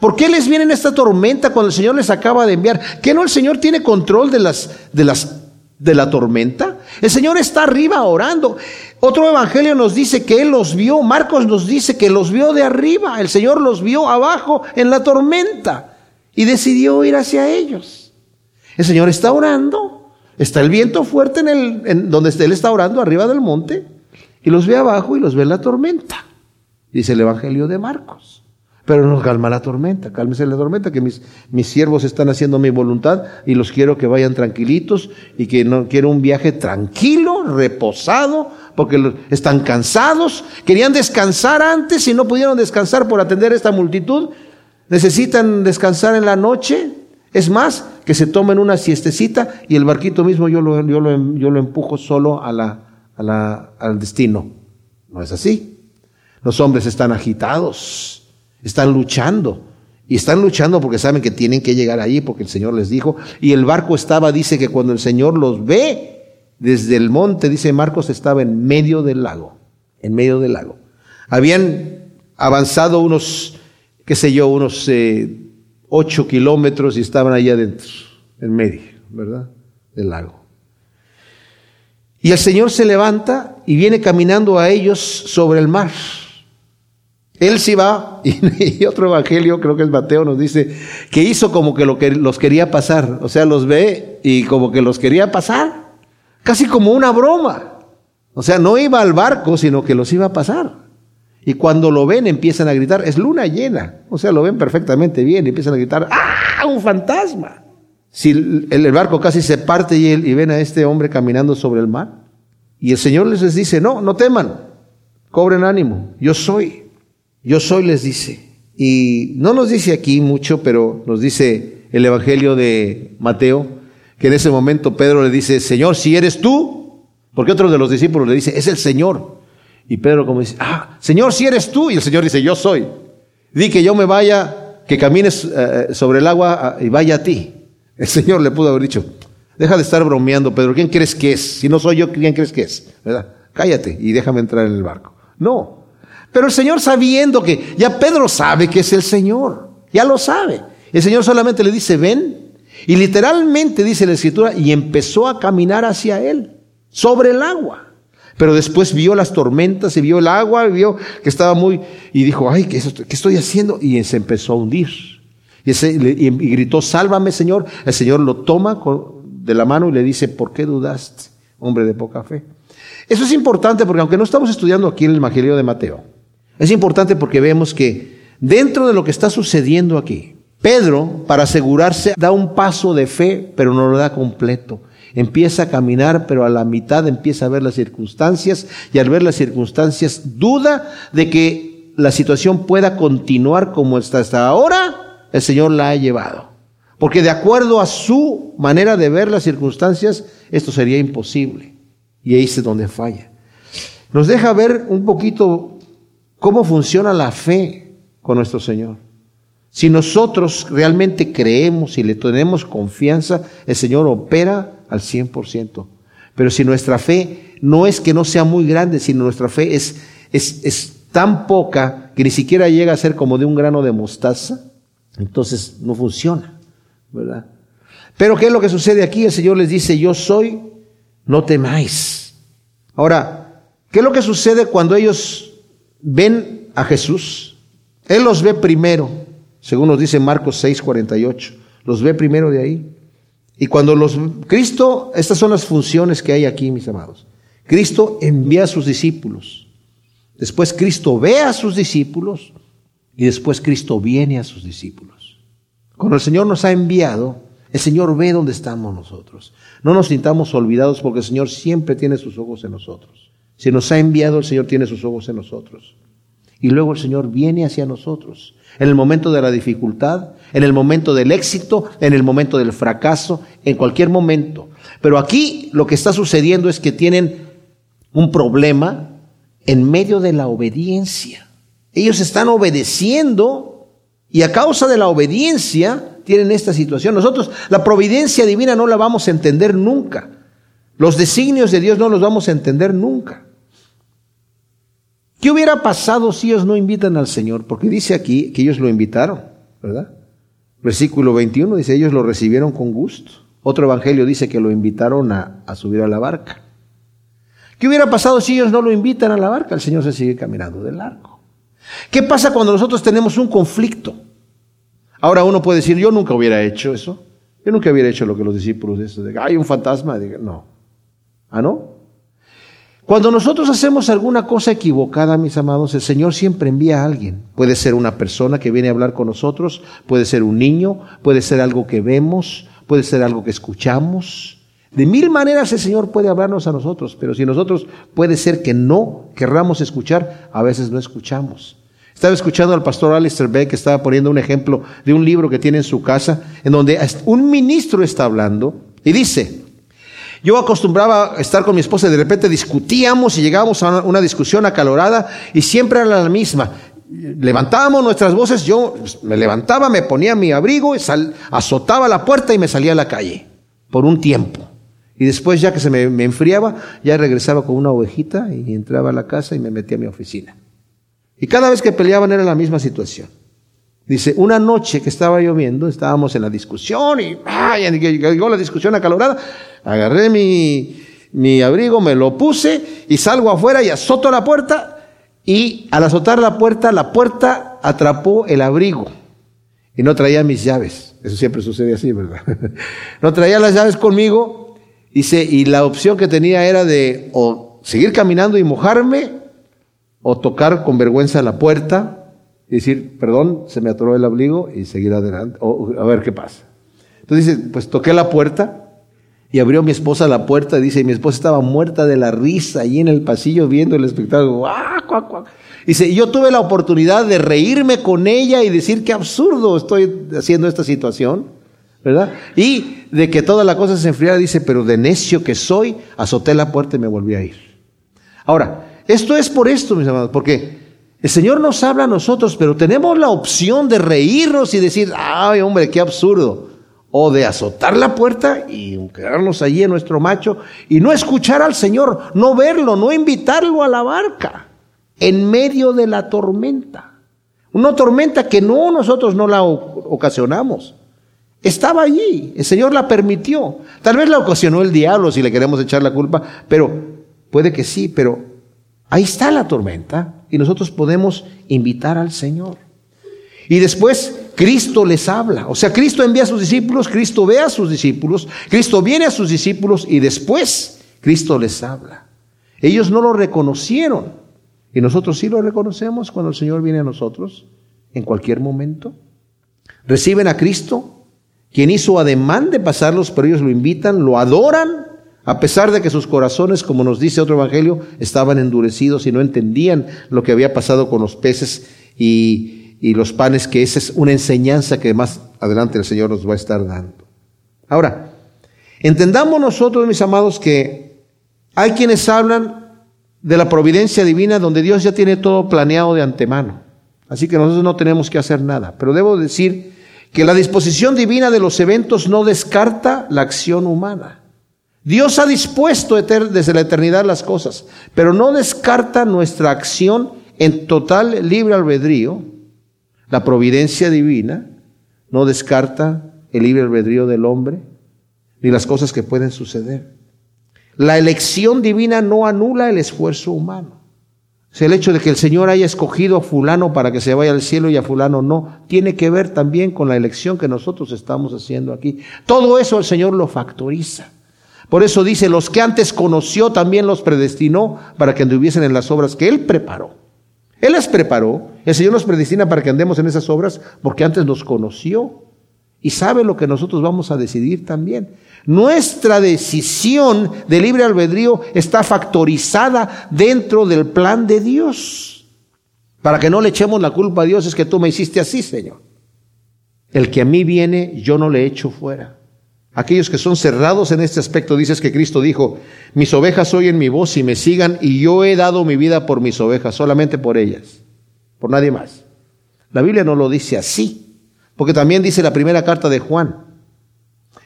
¿Por qué les viene esta tormenta cuando el Señor les acaba de enviar? ¿Que no el Señor tiene control de las, de las, de la tormenta? El Señor está arriba orando. Otro evangelio nos dice que Él los vio. Marcos nos dice que los vio de arriba. El Señor los vio abajo en la tormenta y decidió ir hacia ellos. El Señor está orando. Está el viento fuerte en el, donde Él está orando arriba del monte y los ve abajo y los ve en la tormenta. Dice el Evangelio de Marcos. Pero no calma la tormenta, cálmese la tormenta, que mis, mis siervos están haciendo mi voluntad y los quiero que vayan tranquilitos y que no quiero un viaje tranquilo, reposado, porque están cansados, querían descansar antes y no pudieron descansar por atender a esta multitud, necesitan descansar en la noche, es más, que se tomen una siestecita y el barquito mismo yo lo, yo lo, yo lo empujo solo a la, al destino. No es así. Los hombres están agitados, están luchando. Y están luchando porque saben que tienen que llegar allí porque el Señor les dijo. Y el barco estaba, dice que cuando el Señor los ve desde el monte, dice Marcos, estaba en medio del lago. En medio del lago. Habían avanzado unos, qué sé yo, unos eh, ocho kilómetros y estaban allá adentro, en medio, ¿verdad? Del lago. Y el Señor se levanta y viene caminando a ellos sobre el mar. Él sí va, [laughs] y, otro evangelio, creo que es Mateo, nos dice que hizo como que, lo que los quería pasar. O sea, los ve y como que los quería pasar. Casi como una broma. O sea, no iba al barco, sino que los iba a pasar. Y cuando lo ven empiezan a gritar, es luna llena. O sea, lo ven perfectamente bien, y empiezan a gritar, ¡ah! ¡Un fantasma! Si el, barco casi se parte y, y ven a este hombre caminando sobre el mar. Y el Señor les dice, no, no teman, cobren ánimo, yo soy, yo soy les dice. Y no nos dice aquí mucho, pero nos dice el Evangelio de Mateo, que en ese momento Pedro le dice, Señor, si eres tú, porque otro de los discípulos le dice, es el Señor. Y Pedro como dice, ah, Señor, si eres tú. Y el Señor dice, yo soy. Di que yo me vaya, que camines eh, sobre el agua ah, y vaya a ti. El Señor le pudo haber dicho, deja de estar bromeando, Pedro, ¿quién crees que es? Si no soy yo, ¿quién crees que es? Cállate y déjame entrar en el barco. No. Pero el Señor sabiendo que ya Pedro sabe que es el Señor, ya lo sabe. El Señor solamente le dice, ven. Y literalmente dice la escritura, y empezó a caminar hacia él, sobre el agua. Pero después vio las tormentas y vio el agua, y vio que estaba muy, y dijo, ay, ¿qué, estoy haciendo? Y se empezó a hundir. Y, y, gritó, sálvame Señor. El Señor lo toma de la mano y le dice, ¿por qué dudaste, hombre de poca fe? Eso es importante porque aunque no estamos estudiando aquí en el Evangelio de Mateo, es importante porque vemos que dentro de lo que está sucediendo aquí, Pedro, para asegurarse, da un paso de fe, pero no lo da completo. Empieza a caminar, pero a la mitad empieza a ver las circunstancias y al ver las circunstancias duda de que la situación pueda continuar como está hasta ahora, el Señor la ha llevado. Porque de acuerdo a su manera de ver las circunstancias, esto sería imposible. Y ahí es donde falla. Nos deja ver un poquito cómo funciona la fe con nuestro Señor. Si nosotros realmente creemos y le tenemos confianza, el Señor opera al 100%. Pero si nuestra fe no es que no sea muy grande, sino nuestra fe es, es, es tan poca que ni siquiera llega a ser como de un grano de mostaza, entonces no funciona. ¿verdad? Pero ¿qué es lo que sucede aquí? El Señor les dice, yo soy, no temáis. Ahora, ¿qué es lo que sucede cuando ellos ven a Jesús? Él los ve primero, según nos dice Marcos 6, 48. los ve primero de ahí. Y cuando los Cristo, estas son las funciones que hay aquí, mis amados. Cristo envía a sus discípulos. Después Cristo ve a sus discípulos y después Cristo viene a sus discípulos. Cuando el Señor nos ha enviado, el Señor ve dónde estamos nosotros. No nos sintamos olvidados porque el Señor siempre tiene sus ojos en nosotros. Si nos ha enviado, el Señor tiene sus ojos en nosotros. Y luego el Señor viene hacia nosotros. En el momento de la dificultad, en el momento del éxito, en el momento del fracaso, en cualquier momento. Pero aquí lo que está sucediendo es que tienen un problema en medio de la obediencia. Ellos están obedeciendo y a causa de la obediencia tienen esta situación. Nosotros la providencia divina no la vamos a entender nunca. Los designios de Dios no los vamos a entender nunca. ¿Qué hubiera pasado si ellos no invitan al Señor? Porque dice aquí que ellos lo invitaron, ¿verdad? Versículo 21 dice, ellos lo recibieron con gusto. Otro evangelio dice que lo invitaron a, subir a la barca. ¿Qué hubiera pasado si ellos no lo invitan a la barca? El Señor se sigue caminando del largo. ¿Qué pasa cuando nosotros tenemos un conflicto? Ahora uno puede decir, yo nunca hubiera hecho eso. Yo nunca hubiera hecho lo que los discípulos de eso. Hay un fantasma. no. ¿Ah, no? Cuando nosotros hacemos alguna cosa equivocada, mis amados, el Señor siempre envía a alguien. Puede ser una persona que viene a hablar con nosotros, puede ser un niño, puede ser algo que vemos, puede ser algo que escuchamos. De mil maneras el Señor puede hablarnos a nosotros, pero si nosotros puede ser que no querramos escuchar, a veces no escuchamos. Estaba escuchando al pastor Alistair Beck que estaba poniendo un ejemplo de un libro que tiene en su casa, en donde un ministro está hablando y dice, yo acostumbraba a estar con mi esposa y de repente discutíamos y llegábamos a una discusión acalorada y siempre era la misma. Levantábamos nuestras voces, yo me levantaba, me ponía mi abrigo, azotaba la puerta y me salía a la calle por un tiempo. Y después, ya que se me, enfriaba, ya regresaba con una ovejita y entraba a la casa y me metía a mi oficina. Y cada vez que peleaban era la misma situación. Dice, una noche que estaba lloviendo, estábamos en la discusión y ay, llegó la discusión acalorada, agarré mi, mi abrigo, me lo puse y salgo afuera y azoto la puerta y al azotar la puerta, la puerta atrapó el abrigo y no traía mis llaves. Eso siempre sucede así, ¿verdad? [laughs] no traía las llaves conmigo Dice, y la opción que tenía era de o seguir caminando y mojarme, o tocar con vergüenza la puerta y decir, perdón, se me atoró el abrigo y seguir adelante, o a ver qué pasa. Entonces dice, pues toqué la puerta y abrió mi esposa la puerta, dice, y mi esposa estaba muerta de la risa ahí en el pasillo viendo el espectáculo. Dice, y yo tuve la oportunidad de reírme con ella y decir qué absurdo estoy haciendo esta situación. ¿verdad? Y de que toda la cosa se enfriara, dice, pero de necio que soy, azoté la puerta y me volví a ir. Ahora, esto es por esto, mis amados, porque el Señor nos habla a nosotros, pero tenemos la opción de reírnos y decir, ay hombre, qué absurdo. O de azotar la puerta y quedarnos allí en nuestro macho y no escuchar al Señor, no verlo, no invitarlo a la barca en medio de la tormenta. Una tormenta que no nosotros no la ocasionamos. Estaba allí, el Señor la permitió. Tal vez la ocasionó el diablo si le queremos echar la culpa, pero puede que sí, pero ahí está la tormenta y nosotros podemos invitar al Señor. Y después Cristo les habla. O sea, Cristo envía a sus discípulos, Cristo ve a sus discípulos, Cristo viene a sus discípulos y después Cristo les habla. Ellos no lo reconocieron y nosotros sí lo reconocemos cuando el Señor viene a nosotros en cualquier momento. Reciben a Cristo, quien hizo ademán de pasarlos, pero ellos lo invitan, lo adoran, a pesar de que sus corazones, como nos dice otro evangelio, estaban endurecidos y no entendían lo que había pasado con los peces y, y los panes, que esa es una enseñanza que más adelante el Señor nos va a estar dando. Ahora, entendamos nosotros, mis amados, que hay quienes hablan de la providencia divina donde Dios ya tiene todo planeado de antemano. Así que nosotros no tenemos que hacer nada. Pero debo decir que la disposición divina de los eventos no descarta la acción humana. Dios ha dispuesto desde la eternidad las cosas, pero no descarta nuestra acción en total libre albedrío. La providencia divina no descarta el libre albedrío del hombre ni las cosas que pueden suceder. La elección divina no anula el esfuerzo humano. el hecho de que el Señor haya escogido a fulano para que se vaya al cielo y a fulano no, tiene que ver también con la elección que nosotros estamos haciendo aquí. Todo eso el Señor lo factoriza. Por eso dice, los que antes conoció también los predestinó para que anduviesen en las obras que Él preparó. Él las preparó, el Señor nos predestina para que andemos en esas obras porque antes nos conoció y sabe lo que nosotros vamos a decidir también. Nuestra decisión de libre albedrío está factorizada dentro del plan de Dios. Para que no le echemos la culpa a Dios es que tú me hiciste así, Señor. El que a mí viene, yo no le echo fuera. Aquellos que son cerrados en este aspecto, dices que Cristo dijo, mis ovejas oyen mi voz y me sigan y yo he dado mi vida por mis ovejas, solamente por ellas, por nadie más. La Biblia no lo dice así. Porque también dice la primera carta de Juan,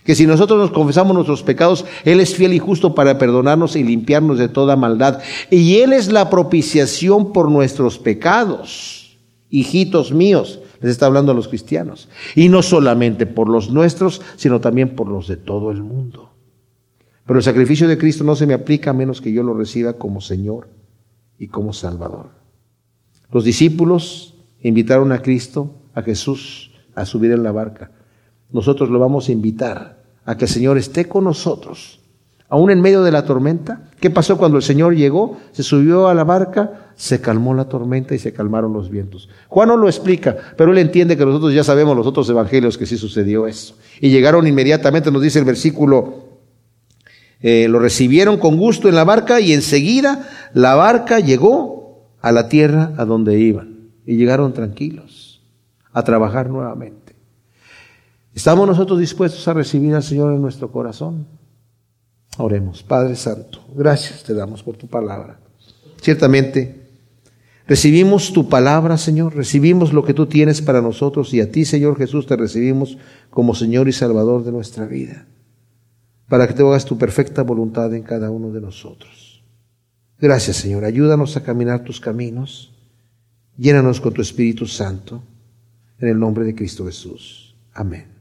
que si nosotros nos confesamos nuestros pecados, Él es fiel y justo para perdonarnos y limpiarnos de toda maldad. Y Él es la propiciación por nuestros pecados. Hijitos míos, les está hablando a los cristianos. Y no solamente por los nuestros, sino también por los de todo el mundo. Pero el sacrificio de Cristo no se me aplica a menos que yo lo reciba como Señor y como Salvador. Los discípulos invitaron a Cristo, a Jesús, a subir en la barca. Nosotros lo vamos a invitar a que el Señor esté con nosotros, aún en medio de la tormenta. ¿Qué pasó cuando el Señor llegó? Se subió a la barca, se calmó la tormenta y se calmaron los vientos. Juan no lo explica, pero él entiende que nosotros ya sabemos los otros evangelios que sí sucedió eso. Y llegaron inmediatamente, nos dice el versículo, eh, lo recibieron con gusto en la barca y enseguida la barca llegó a la tierra a donde iban y llegaron tranquilos a trabajar nuevamente. ¿Estamos nosotros dispuestos a recibir al Señor en nuestro corazón? Oremos, Padre Santo, gracias te damos por tu palabra. Ciertamente, recibimos tu palabra, Señor, recibimos lo que tú tienes para nosotros y a ti, Señor Jesús, te recibimos como Señor y Salvador de nuestra vida, para que te hagas tu perfecta voluntad en cada uno de nosotros. Gracias, Señor, ayúdanos a caminar tus caminos, llénanos con tu Espíritu Santo. En el nombre de Cristo Jesús. Amén.